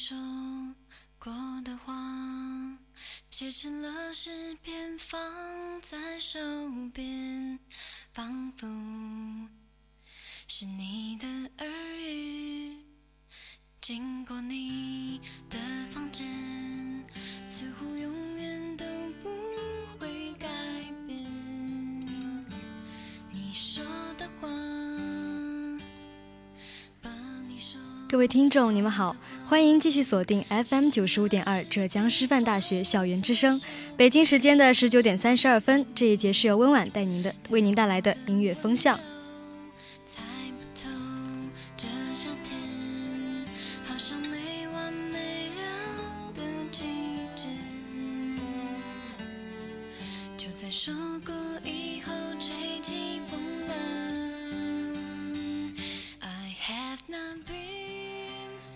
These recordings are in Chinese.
说过的话，写成了诗篇，放在手边，仿佛是你的耳语。经过你的房间，似乎永各位听众，你们好，欢迎继续锁定 FM 九十五点二浙江师范大学校园之声。北京时间的十九点三十二分，这一节是由温婉带您的为您带来的音乐风向。猜不透这夏天，好像没完没了的季节。就在说过一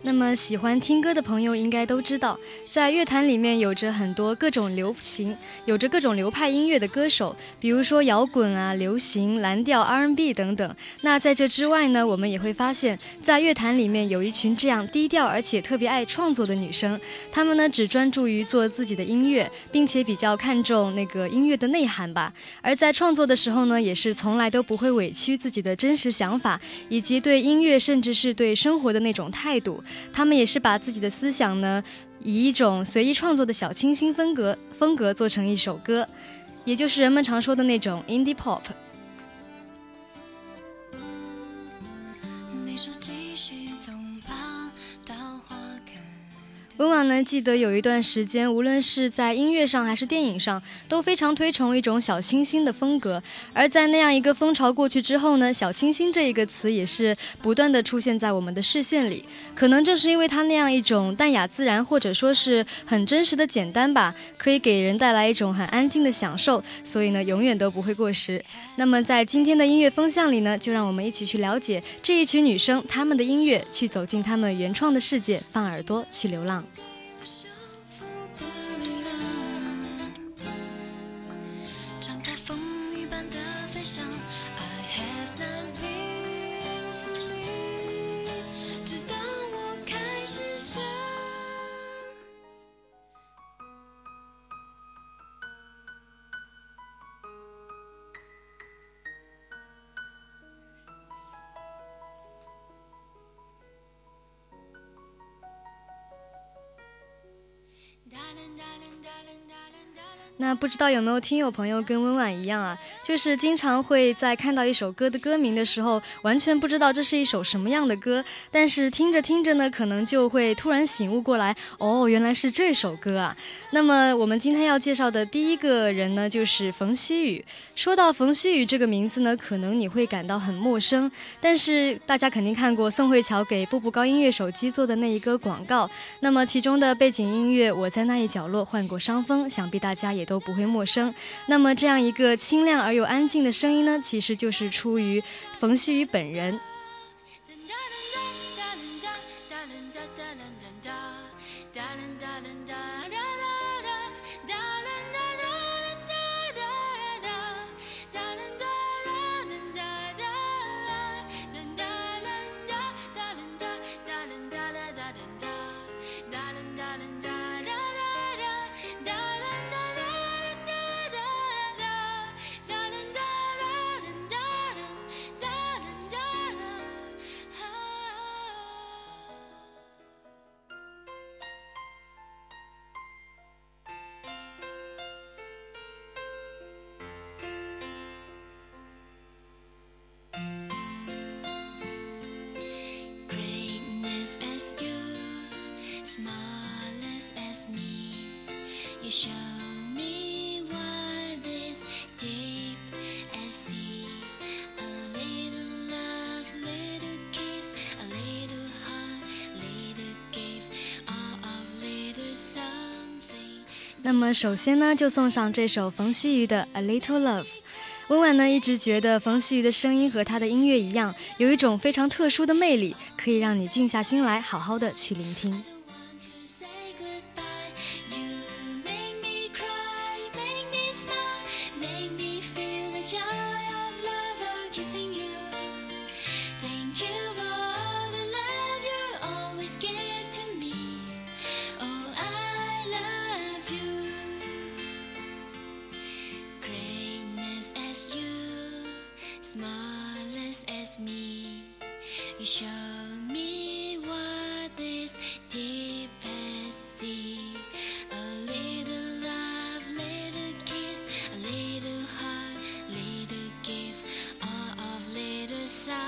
那么喜欢听歌的朋友应该都知道，在乐坛里面有着很多各种流行、有着各种流派音乐的歌手，比如说摇滚啊、流行、蓝调、R&B 等等。那在这之外呢，我们也会发现，在乐坛里面有一群这样低调而且特别爱创作的女生，她们呢只专注于做自己的音乐，并且比较看重那个音乐的内涵吧。而在创作的时候呢，也是从来都不会委屈自己的真实想法，以及对音乐甚至是对生活的那种态度。他们也是把自己的思想呢，以一种随意创作的小清新风格风格做成一首歌，也就是人们常说的那种 indie pop。你说温婉呢，记得有一段时间，无论是在音乐上还是电影上，都非常推崇一种小清新的风格。而在那样一个风潮过去之后呢，小清新这一个词也是不断的出现在我们的视线里。可能正是因为它那样一种淡雅自然，或者说是很真实的简单吧，可以给人带来一种很安静的享受，所以呢，永远都不会过时。那么在今天的音乐风向里呢，就让我们一起去了解这一群女生她们的音乐，去走进她们原创的世界，放耳朵去流浪。不知道有没有听友朋友跟温婉一样啊，就是经常会在看到一首歌的歌名的时候，完全不知道这是一首什么样的歌，但是听着听着呢，可能就会突然醒悟过来，哦，原来是这首歌啊。那么我们今天要介绍的第一个人呢，就是冯曦妤。说到冯曦妤这个名字呢，可能你会感到很陌生，但是大家肯定看过宋慧乔给步步高音乐手机做的那一个广告，那么其中的背景音乐《我在那一角落患过伤风》，想必大家也都不会陌生。那么这样一个清亮而又安静的声音呢，其实就是出于冯曦妤本人。那么首先呢，就送上这首冯曦妤的《A Little Love》。温婉呢一直觉得冯曦妤的声音和她的音乐一样，有一种非常特殊的魅力，可以让你静下心来，好好的去聆听。the side.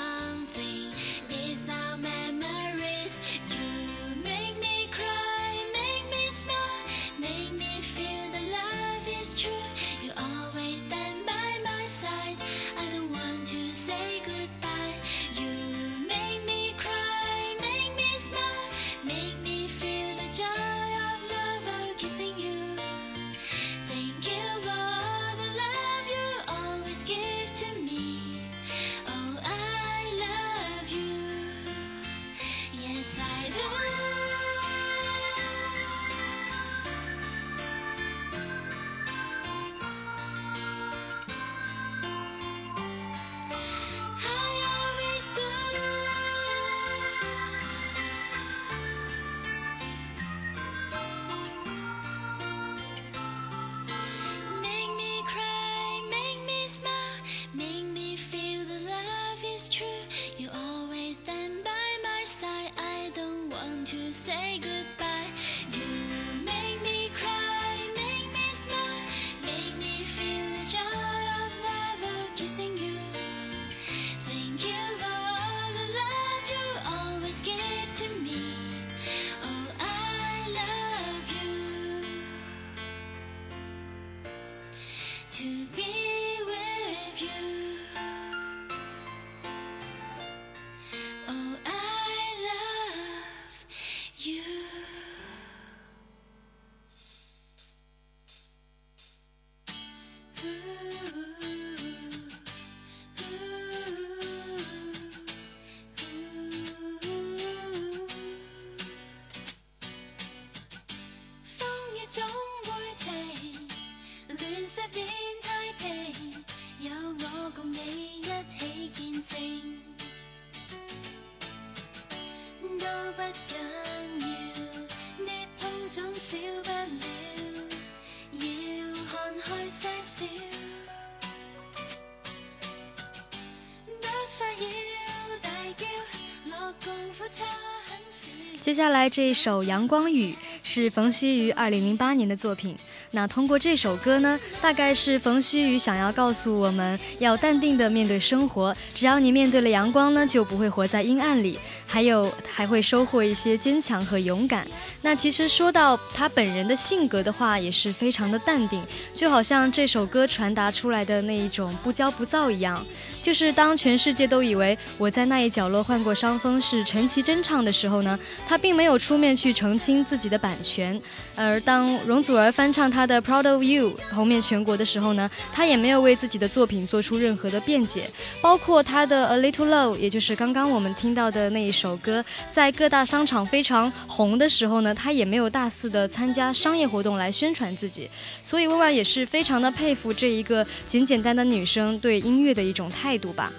接下来这一首《阳光雨》是冯曦于二零零八年的作品。那通过这首歌呢，大概是冯曦宇想要告诉我们要淡定的面对生活，只要你面对了阳光呢，就不会活在阴暗里，还有还会收获一些坚强和勇敢。那其实说到他本人的性格的话，也是非常的淡定，就好像这首歌传达出来的那一种不骄不躁一样。就是当全世界都以为我在那一角落患过伤风是陈绮贞唱的时候呢，她并没有出面去澄清自己的版权；而当容祖儿翻唱她的《Proud of You》红遍全国的时候呢，她也没有为自己的作品做出任何的辩解。包括她的《A Little Love》，也就是刚刚我们听到的那一首歌，在各大商场非常红的时候呢，她也没有大肆的参加商业活动来宣传自己。所以，温婉也是非常的佩服这一个简简单单女生对音乐的一种态。态度吧，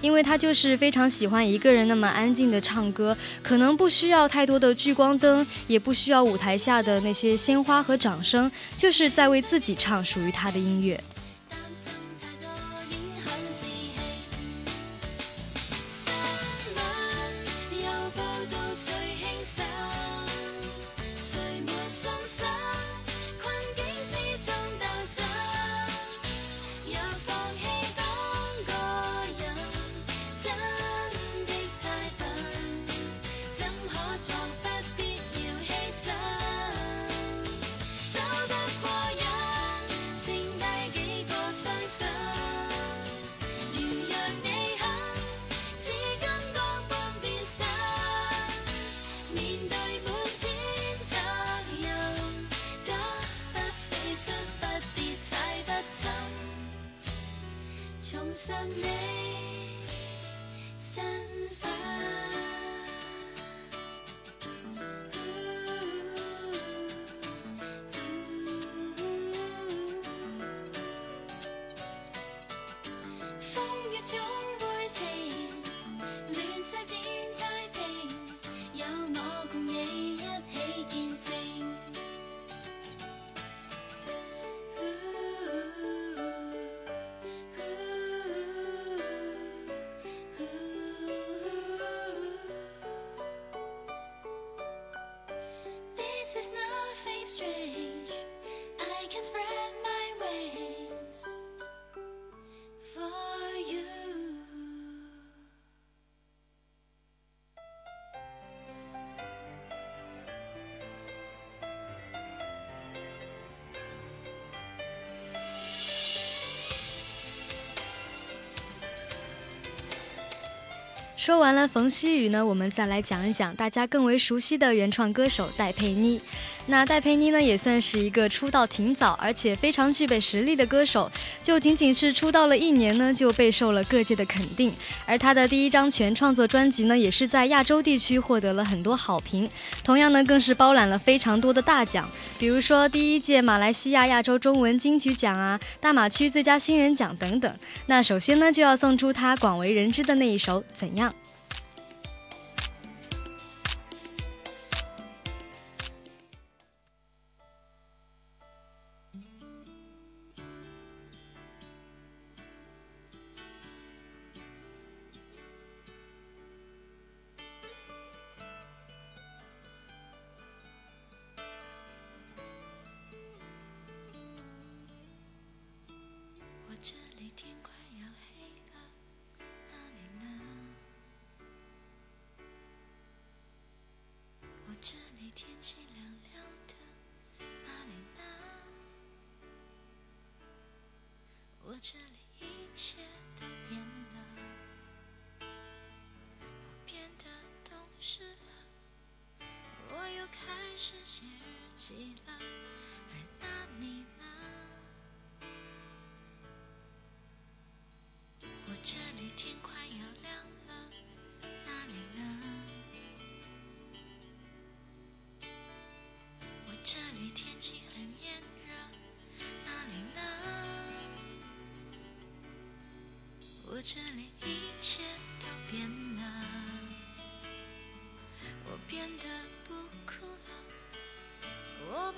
因为他就是非常喜欢一个人那么安静的唱歌，可能不需要太多的聚光灯，也不需要舞台下的那些鲜花和掌声，就是在为自己唱属于他的音乐。说完了冯曦雨呢，我们再来讲一讲大家更为熟悉的原创歌手戴佩妮。那戴佩妮呢，也算是一个出道挺早，而且非常具备实力的歌手。就仅仅是出道了一年呢，就备受了各界的肯定。而她的第一张全创作专辑呢，也是在亚洲地区获得了很多好评。同样呢，更是包揽了非常多的大奖，比如说第一届马来西亚亚洲中文金曲奖啊、大马区最佳新人奖等等。那首先呢，就要送出她广为人知的那一首《怎样》。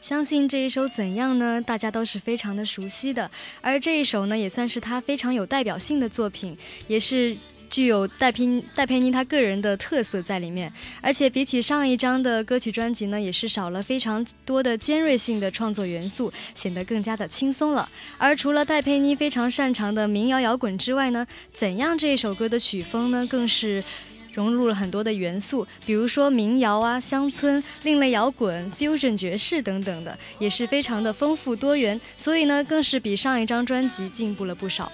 相信这一首怎样呢？大家都是非常的熟悉的，而这一首呢，也算是他非常有代表性的作品，也是具有戴佩戴佩妮他个人的特色在里面。而且比起上一张的歌曲专辑呢，也是少了非常多的尖锐性的创作元素，显得更加的轻松了。而除了戴佩妮非常擅长的民谣摇滚之外呢，怎样这一首歌的曲风呢，更是。融入了很多的元素，比如说民谣啊、乡村、另类摇滚、fusion 爵士等等的，也是非常的丰富多元。所以呢，更是比上一张专辑进步了不少。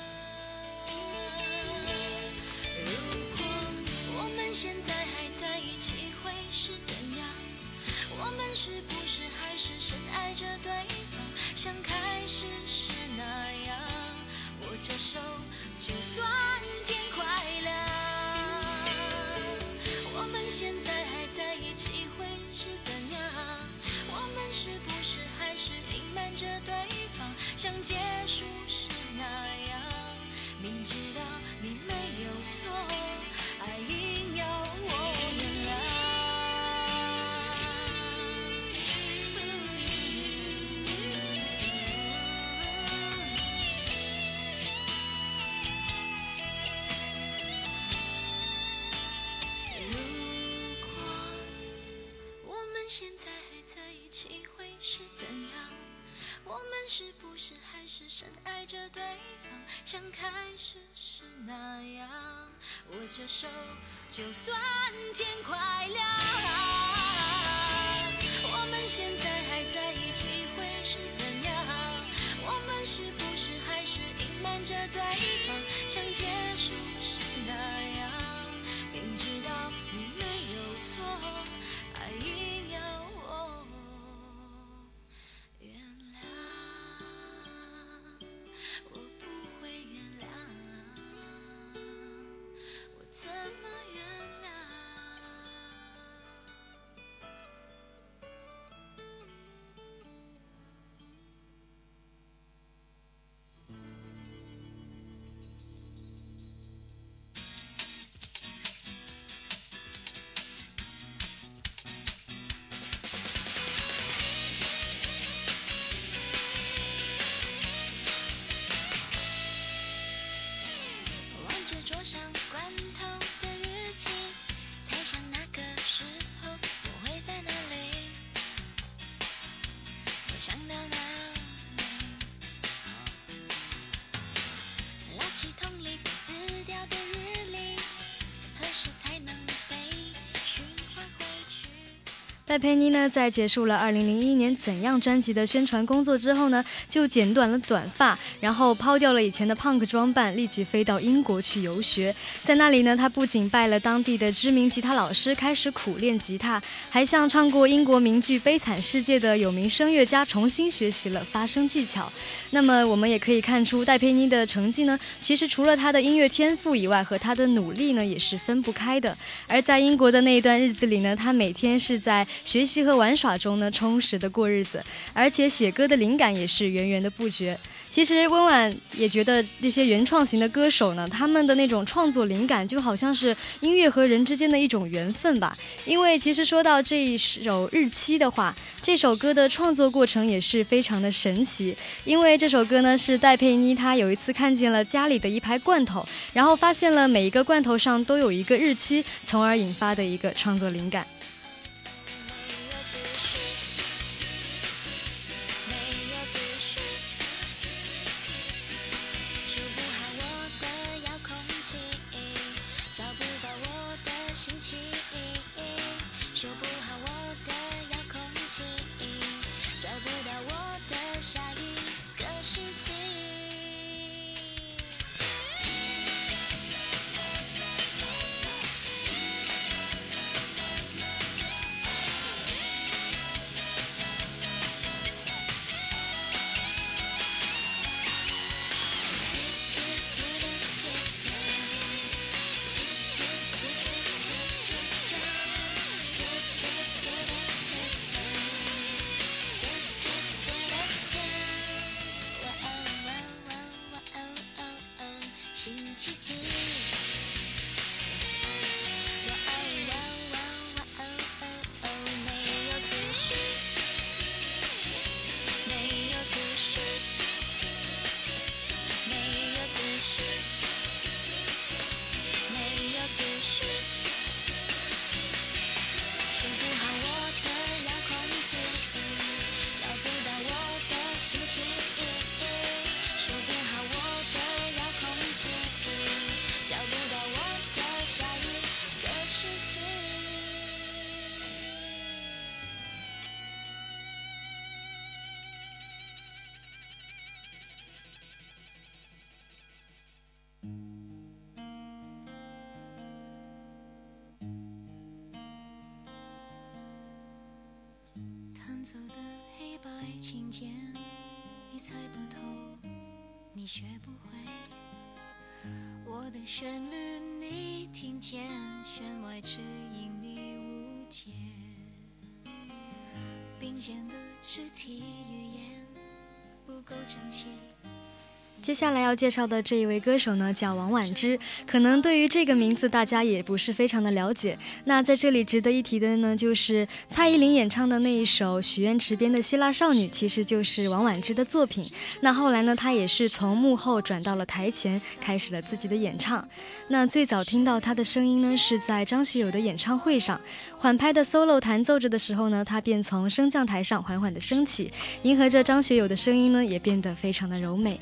握着手，就算天快亮。我们现在还在一起，会是怎样？我们是不是还是隐瞒着对方，想结束戴佩妮呢，在结束了2001年《怎样》专辑的宣传工作之后呢，就剪短了短发，然后抛掉了以前的 punk 装扮，立即飞到英国去游学。在那里呢，他不仅拜了当地的知名吉他老师，开始苦练吉他，还向唱过英国名剧《悲惨世界》的有名声乐家重新学习了发声技巧。那么，我们也可以看出，戴佩妮的成绩呢，其实除了她的音乐天赋以外，和她的努力呢，也是分不开的。而在英国的那一段日子里呢，她每天是在学习和玩耍中呢，充实的过日子，而且写歌的灵感也是源源的不绝。其实温婉也觉得那些原创型的歌手呢，他们的那种创作灵感就好像是音乐和人之间的一种缘分吧。因为其实说到这一首《日期》的话，这首歌的创作过程也是非常的神奇。因为这首歌呢是戴佩妮她有一次看见了家里的一排罐头，然后发现了每一个罐头上都有一个日期，从而引发的一个创作灵感。接下来要介绍的这一位歌手呢，叫王菀之。可能对于这个名字，大家也不是非常的了解。那在这里值得一提的呢，就是蔡依林演唱的那一首许愿池边的希腊少女，其实就是王菀之的作品。那后来呢，她也是从幕后转到了台前，开始了自己的演唱。那最早听到她的声音呢，是在张学友的演唱会上，缓拍的 solo 弹奏着的时候呢，她便从升降台上缓缓的升起，迎合着张学友的声音呢，也变得非常的柔美。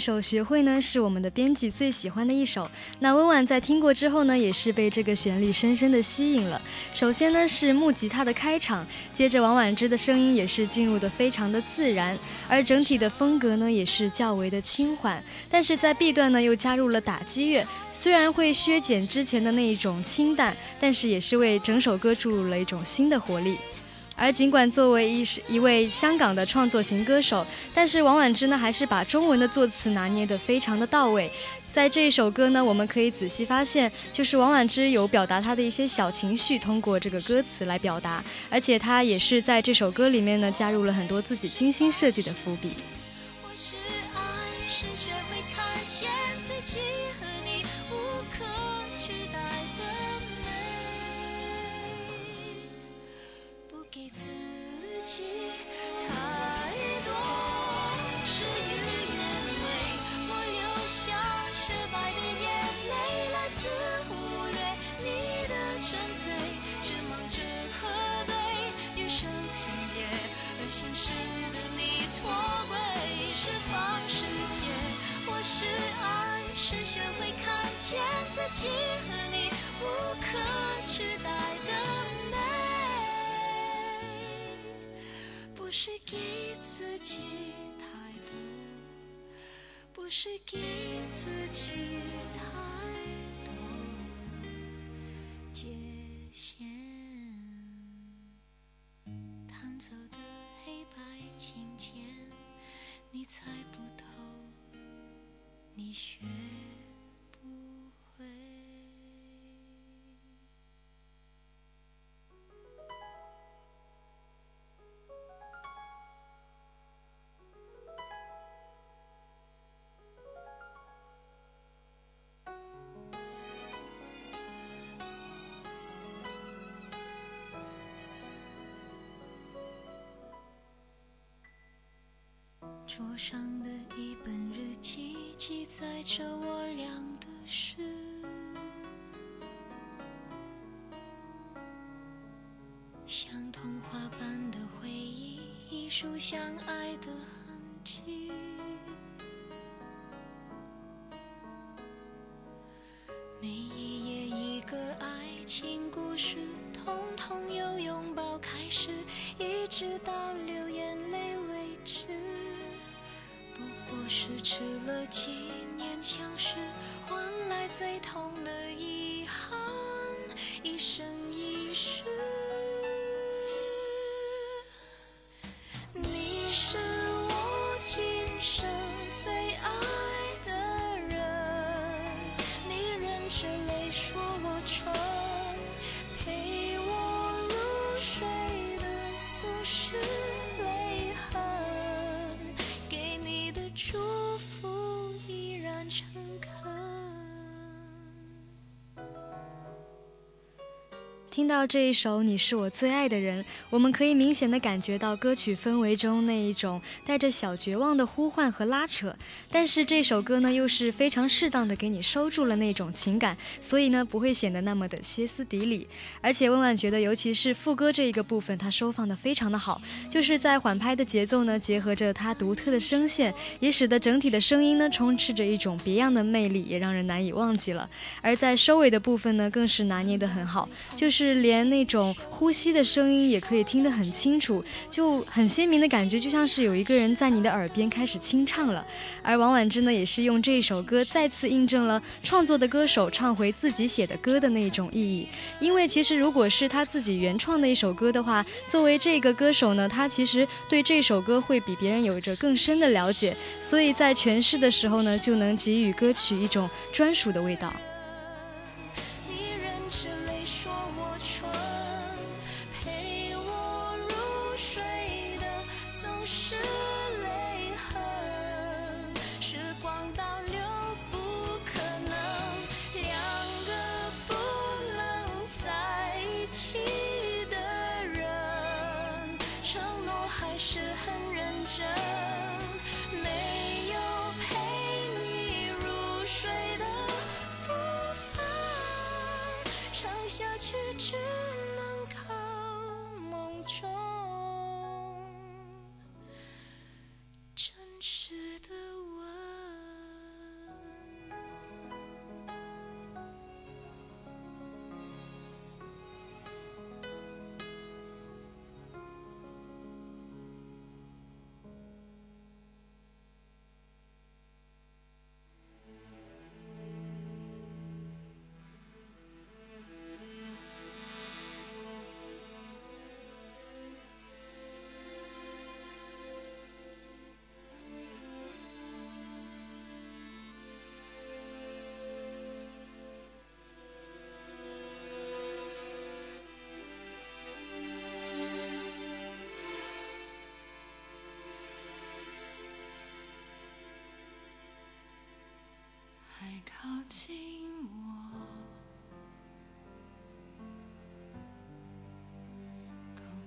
首《学会》呢，是我们的编辑最喜欢的一首。那温婉在听过之后呢，也是被这个旋律深深的吸引了。首先呢是木吉他的开场，接着王婉之的声音也是进入的非常的自然，而整体的风格呢也是较为的轻缓。但是在 B 段呢又加入了打击乐，虽然会削减之前的那一种清淡，但是也是为整首歌注入了一种新的活力。而尽管作为一一位香港的创作型歌手，但是王菀之呢，还是把中文的作词拿捏得非常的到位。在这一首歌呢，我们可以仔细发现，就是王菀之有表达他的一些小情绪，通过这个歌词来表达，而且他也是在这首歌里面呢，加入了很多自己精心设计的伏笔。我是爱，是学会看见自己和你无可取代的美，不是给自己太多，不是给自己太多界限。弹奏的黑白琴键，你猜不透，你学。桌上的一本日记，记载着我俩的事，听到这一首《你是我最爱的人》，我们可以明显的感觉到歌曲氛围中那一种带着小绝望的呼唤和拉扯。但是这首歌呢，又是非常适当的给你收住了那种情感，所以呢，不会显得那么的歇斯底里。而且温婉觉得，尤其是副歌这一个部分，它收放的非常的好，就是在缓拍的节奏呢，结合着它独特的声线，也使得整体的声音呢，充斥着一种别样的魅力，也让人难以忘记了。而在收尾的部分呢，更是拿捏的很好，就是。是连那种呼吸的声音也可以听得很清楚，就很鲜明的感觉，就像是有一个人在你的耳边开始清唱了。而王婉之呢，也是用这首歌再次印证了创作的歌手唱回自己写的歌的那一种意义。因为其实如果是他自己原创的一首歌的话，作为这个歌手呢，他其实对这首歌会比别人有着更深的了解，所以在诠释的时候呢，就能给予歌曲一种专属的味道。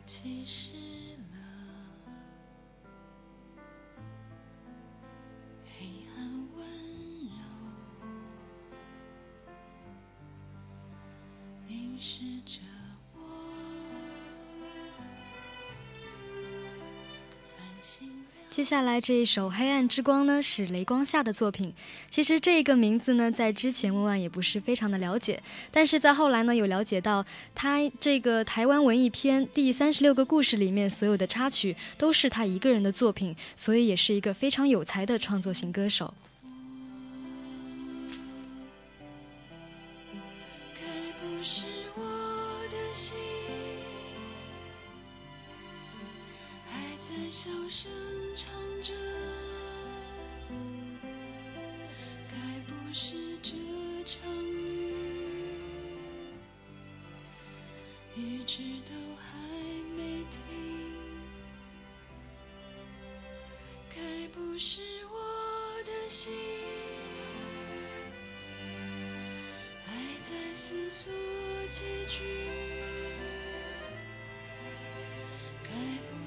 其实接下来这一首《黑暗之光》呢，是雷光下的作品。其实这个名字呢，在之前温婉也不是非常的了解，但是在后来呢，有了解到他这个台湾文艺片第三十六个故事里面所有的插曲都是他一个人的作品，所以也是一个非常有才的创作型歌手。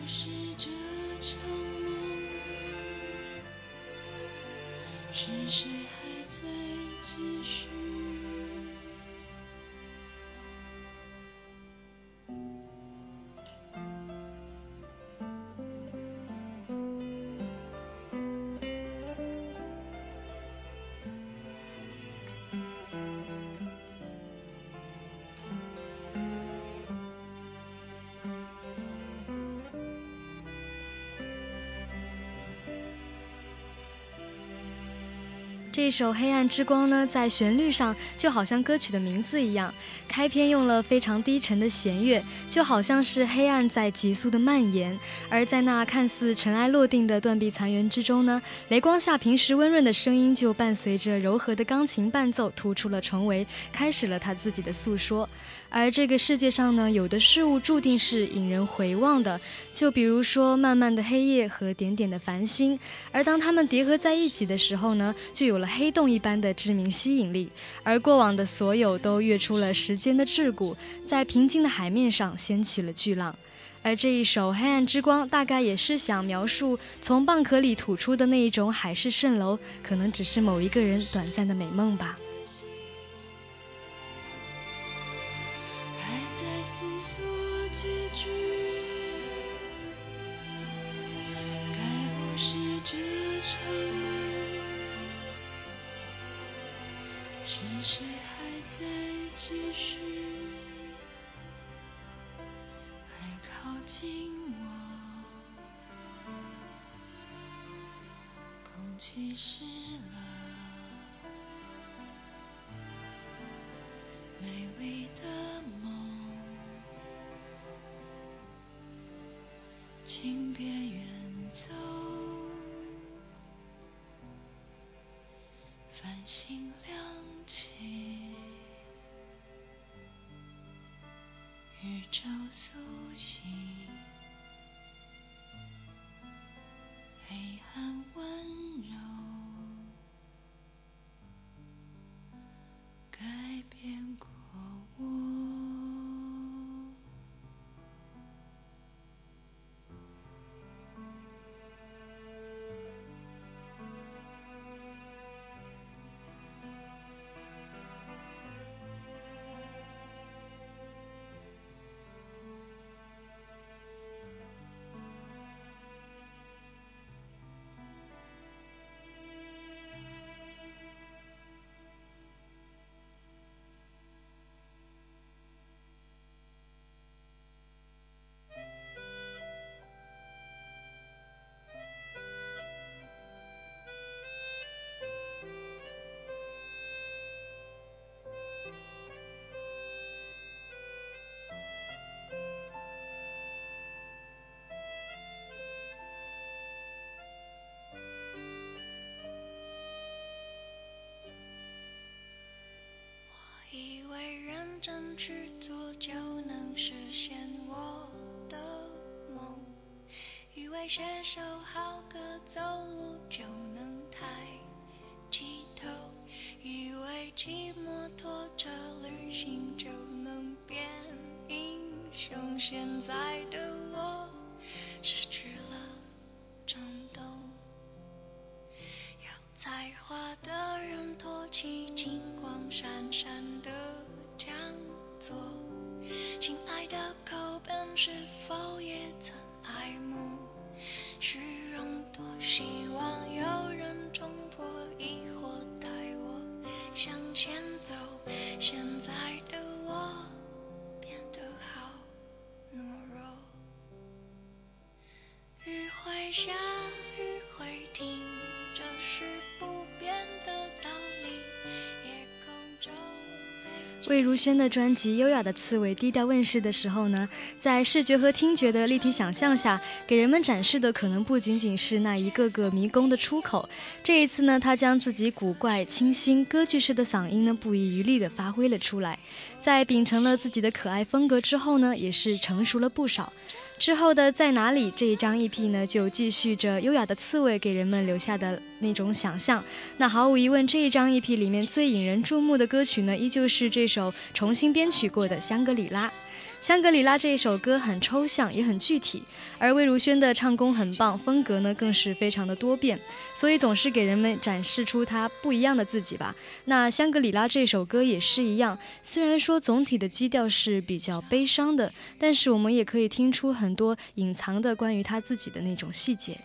是这场梦是谁还在继续？这首《黑暗之光》呢，在旋律上就好像歌曲的名字一样，开篇用了非常低沉的弦乐，就好像是黑暗在急速的蔓延。而在那看似尘埃落定的断壁残垣之中呢，雷光下平时温润的声音就伴随着柔和的钢琴伴奏突出了重围，开始了他自己的诉说。而这个世界上呢，有的事物注定是引人回望的，就比如说漫漫的黑夜和点点的繁星，而当它们叠合在一起的时候呢，就有了黑洞一般的致命吸引力。而过往的所有都跃出了时间的桎梏，在平静的海面上掀起了巨浪。而这一首《黑暗之光》大概也是想描述从蚌壳里吐出的那一种海市蜃楼，可能只是某一个人短暂的美梦吧。是是谁还在继续？还靠近我？空气湿了，美丽的梦，请别远走。繁星亮起，宇宙苏醒，写首好歌走路就能抬起头，以为骑摩托车旅行就能变英雄，现在的我失去了冲动。有才华的人托起金光闪闪的讲座，亲爱的口本是否魏如萱的专辑《优雅的刺猬》低调问世的时候呢，在视觉和听觉的立体想象下，给人们展示的可能不仅仅是那一个个迷宫的出口。这一次呢，她将自己古怪、清新、歌剧式的嗓音呢，不遗余力地发挥了出来。在秉承了自己的可爱风格之后呢，也是成熟了不少。之后的在哪里这一张 EP 呢，就继续着优雅的刺猬给人们留下的那种想象。那毫无疑问，这一张 EP 里面最引人注目的歌曲呢，依旧是这首重新编曲过的《香格里拉》。香格里拉这一首歌很抽象，也很具体，而魏如萱的唱功很棒，风格呢更是非常的多变，所以总是给人们展示出她不一样的自己吧。那香格里拉这首歌也是一样，虽然说总体的基调是比较悲伤的，但是我们也可以听出很多隐藏的关于她自己的那种细节。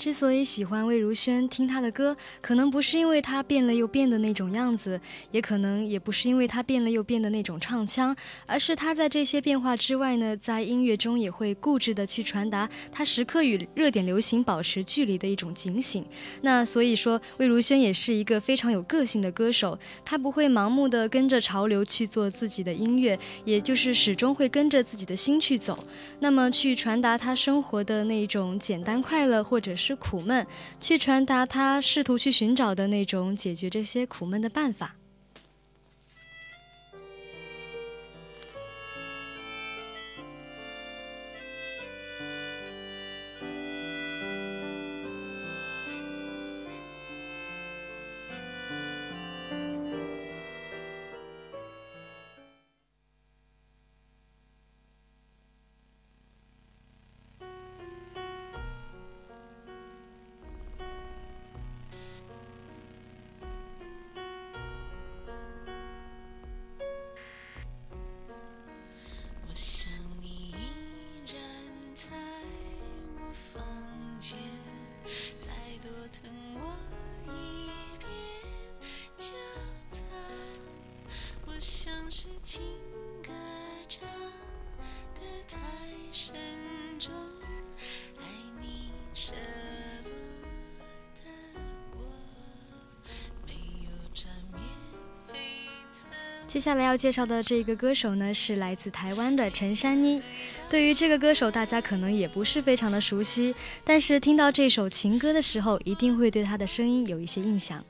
之所以喜欢魏如萱，听她的歌，可能不是因为她变了又变的那种样子，也可能也不是因为她变了又变的那种唱腔，而是她在这些变化之外呢，在音乐中也会固执的去传达她时刻与热点流行保持距离的一种警醒。那所以说，魏如萱也是一个非常有个性的歌手，她不会盲目的跟着潮流去做自己的音乐，也就是始终会跟着自己的心去走，那么去传达她生活的那种简单快乐，或者是。苦闷，去传达他试图去寻找的那种解决这些苦闷的办法。接下来要介绍的这个歌手呢，是来自台湾的陈珊妮。对于这个歌手，大家可能也不是非常的熟悉，但是听到这首情歌的时候，一定会对她的声音有一些印象。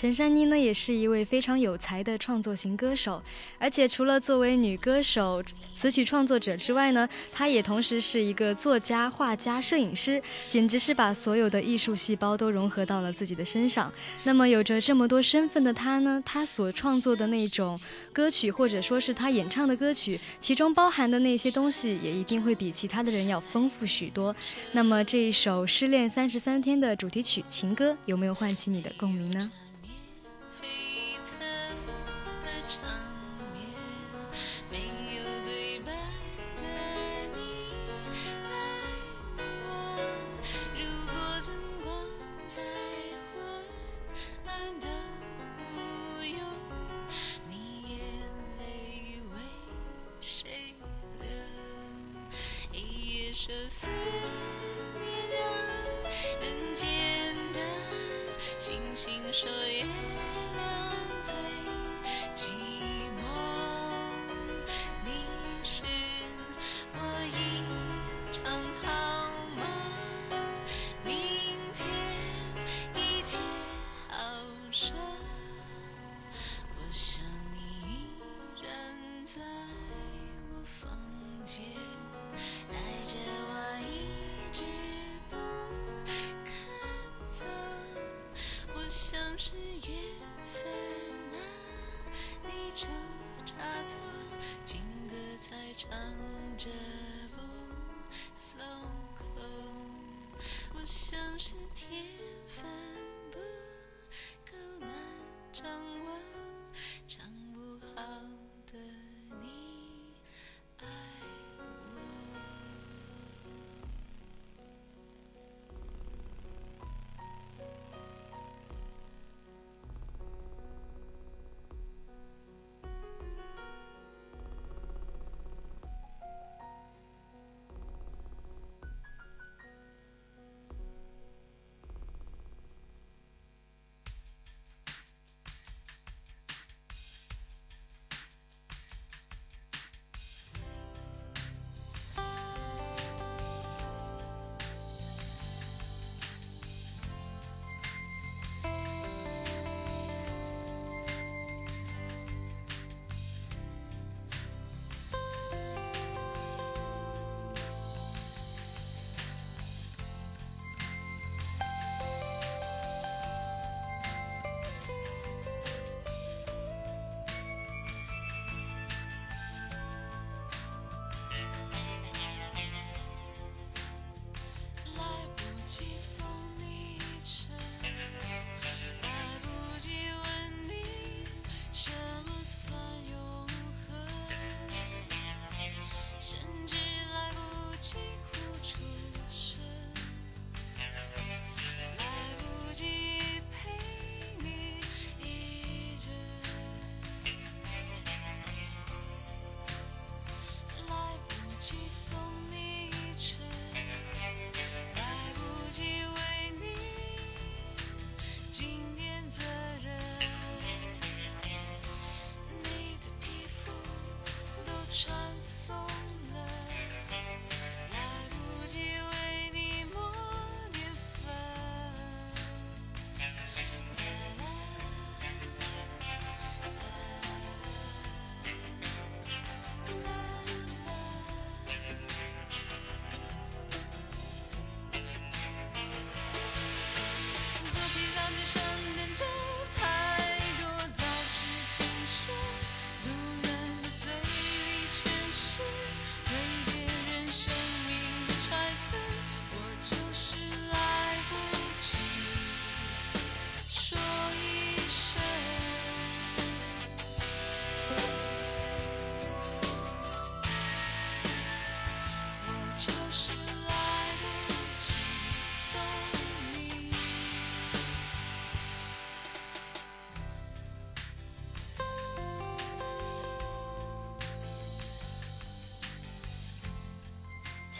陈珊妮呢，也是一位非常有才的创作型歌手，而且除了作为女歌手、词曲创作者之外呢，她也同时是一个作家、画家、摄影师，简直是把所有的艺术细胞都融合到了自己的身上。那么，有着这么多身份的她呢，她所创作的那种歌曲，或者说是她演唱的歌曲，其中包含的那些东西，也一定会比其他的人要丰富许多。那么，这一首《失恋三十三天》的主题曲《情歌》，有没有唤起你的共鸣呢？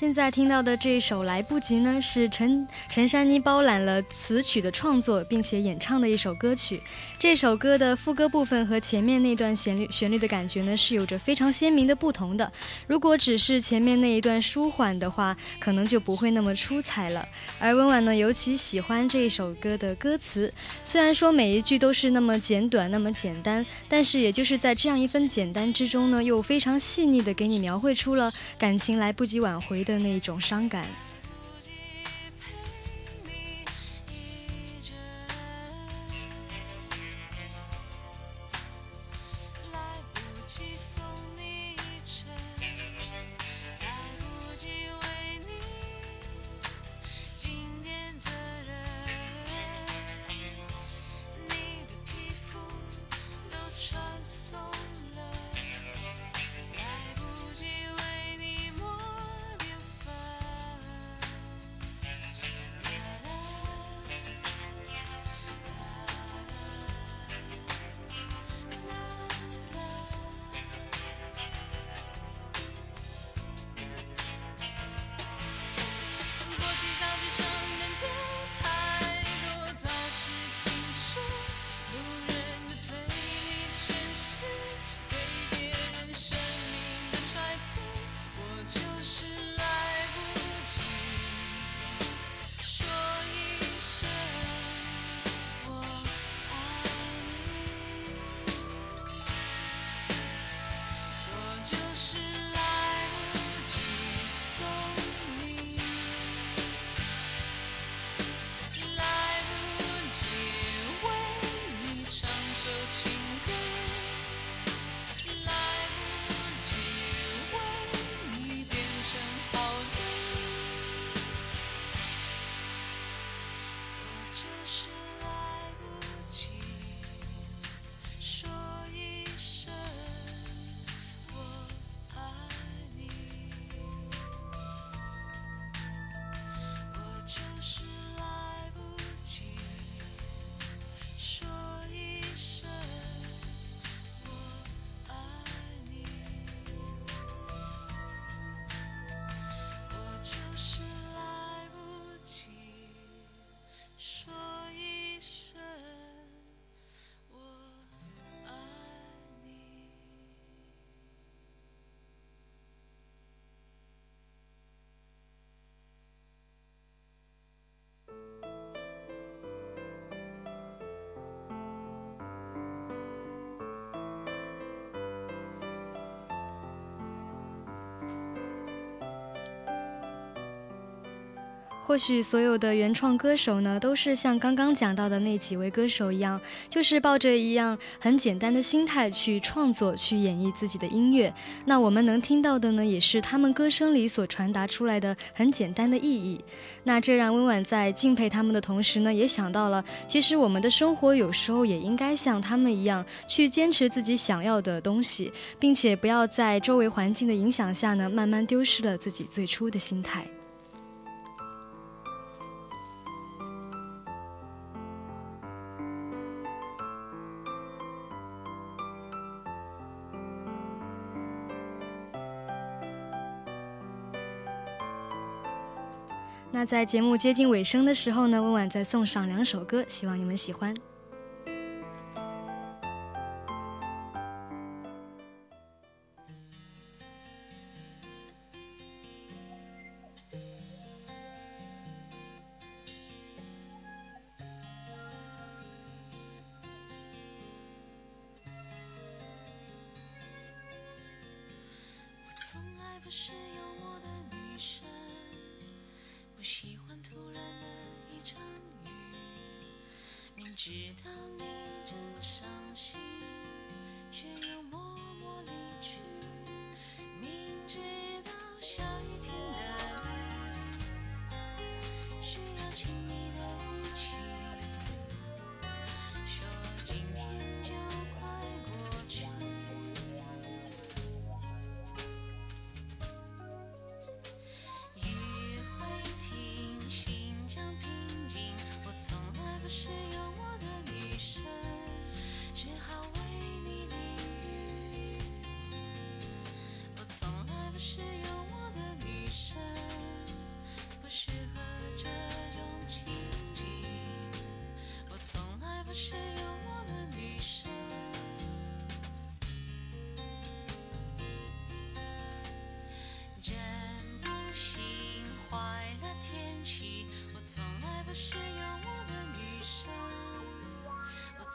现在听到的这一首《来不及》呢，是陈陈珊妮包揽了词曲的创作，并且演唱的一首歌曲。这首歌的副歌部分和前面那段旋律旋律的感觉呢，是有着非常鲜明的不同的。如果只是前面那一段舒缓的话，可能就不会那么出彩了。而温婉呢，尤其喜欢这一首歌的歌词，虽然说每一句都是那么简短、那么简单，但是也就是在这样一份简单之中呢，又非常细腻的给你描绘出了感情来不及挽回。的那一种伤感。或许所有的原创歌手呢，都是像刚刚讲到的那几位歌手一样，就是抱着一样很简单的心态去创作、去演绎自己的音乐。那我们能听到的呢，也是他们歌声里所传达出来的很简单的意义。那这让温婉在敬佩他们的同时呢，也想到了，其实我们的生活有时候也应该像他们一样，去坚持自己想要的东西，并且不要在周围环境的影响下呢，慢慢丢失了自己最初的心态。那在节目接近尾声的时候呢，温婉再送上两首歌，希望你们喜欢。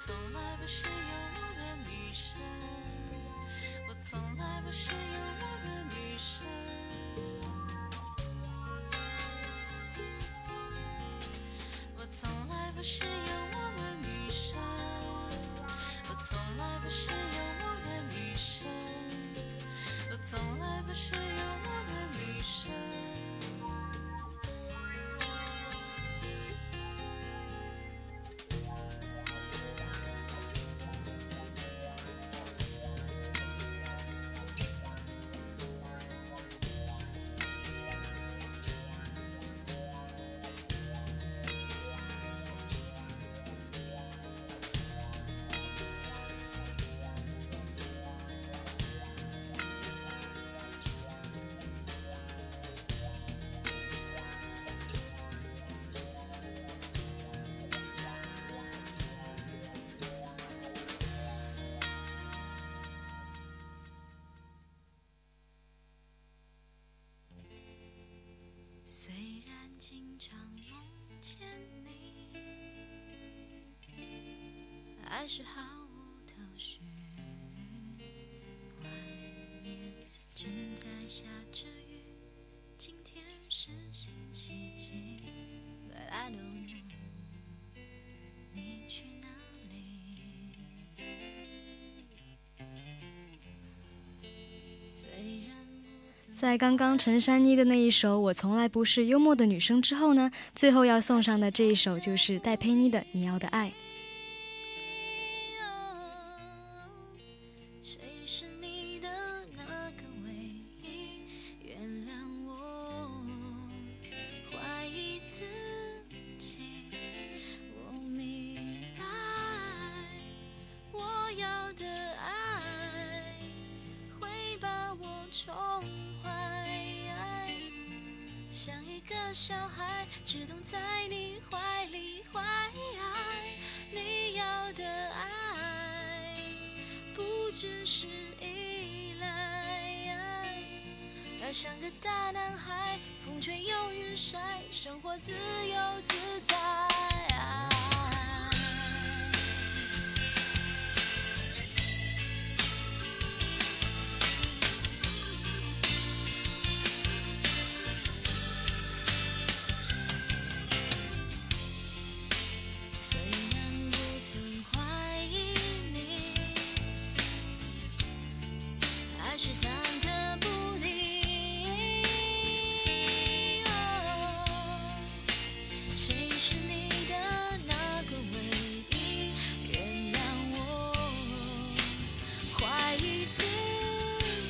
从来不是幽默的女生。我从来不是幽默的女生。我从来不是幽默的女生。我从来不是幽默的女生。我从来不是。是毫无头绪。外面正在下着雨，今天是星期几？But I don't know，你去哪里？虽然在刚刚陈珊妮的那一首《我从来不是幽默的女生》之后呢，最后要送上的这一首就是戴佩妮的《你要的爱》。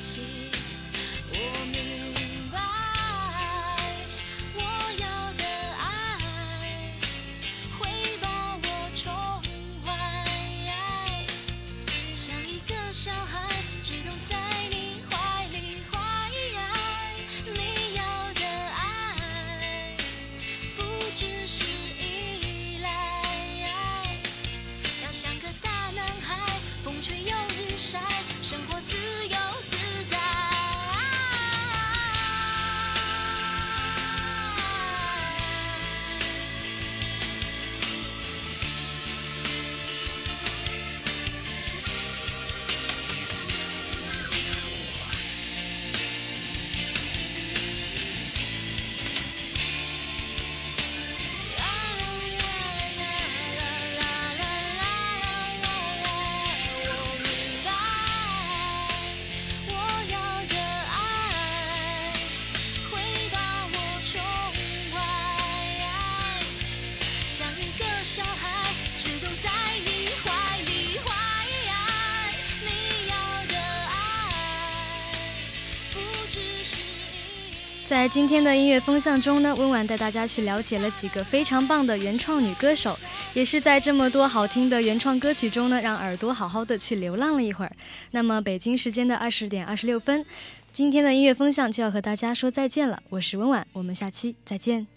see 在今天的音乐风向中呢，温婉带大家去了解了几个非常棒的原创女歌手，也是在这么多好听的原创歌曲中呢，让耳朵好好的去流浪了一会儿。那么北京时间的二十点二十六分，今天的音乐风向就要和大家说再见了。我是温婉，我们下期再见。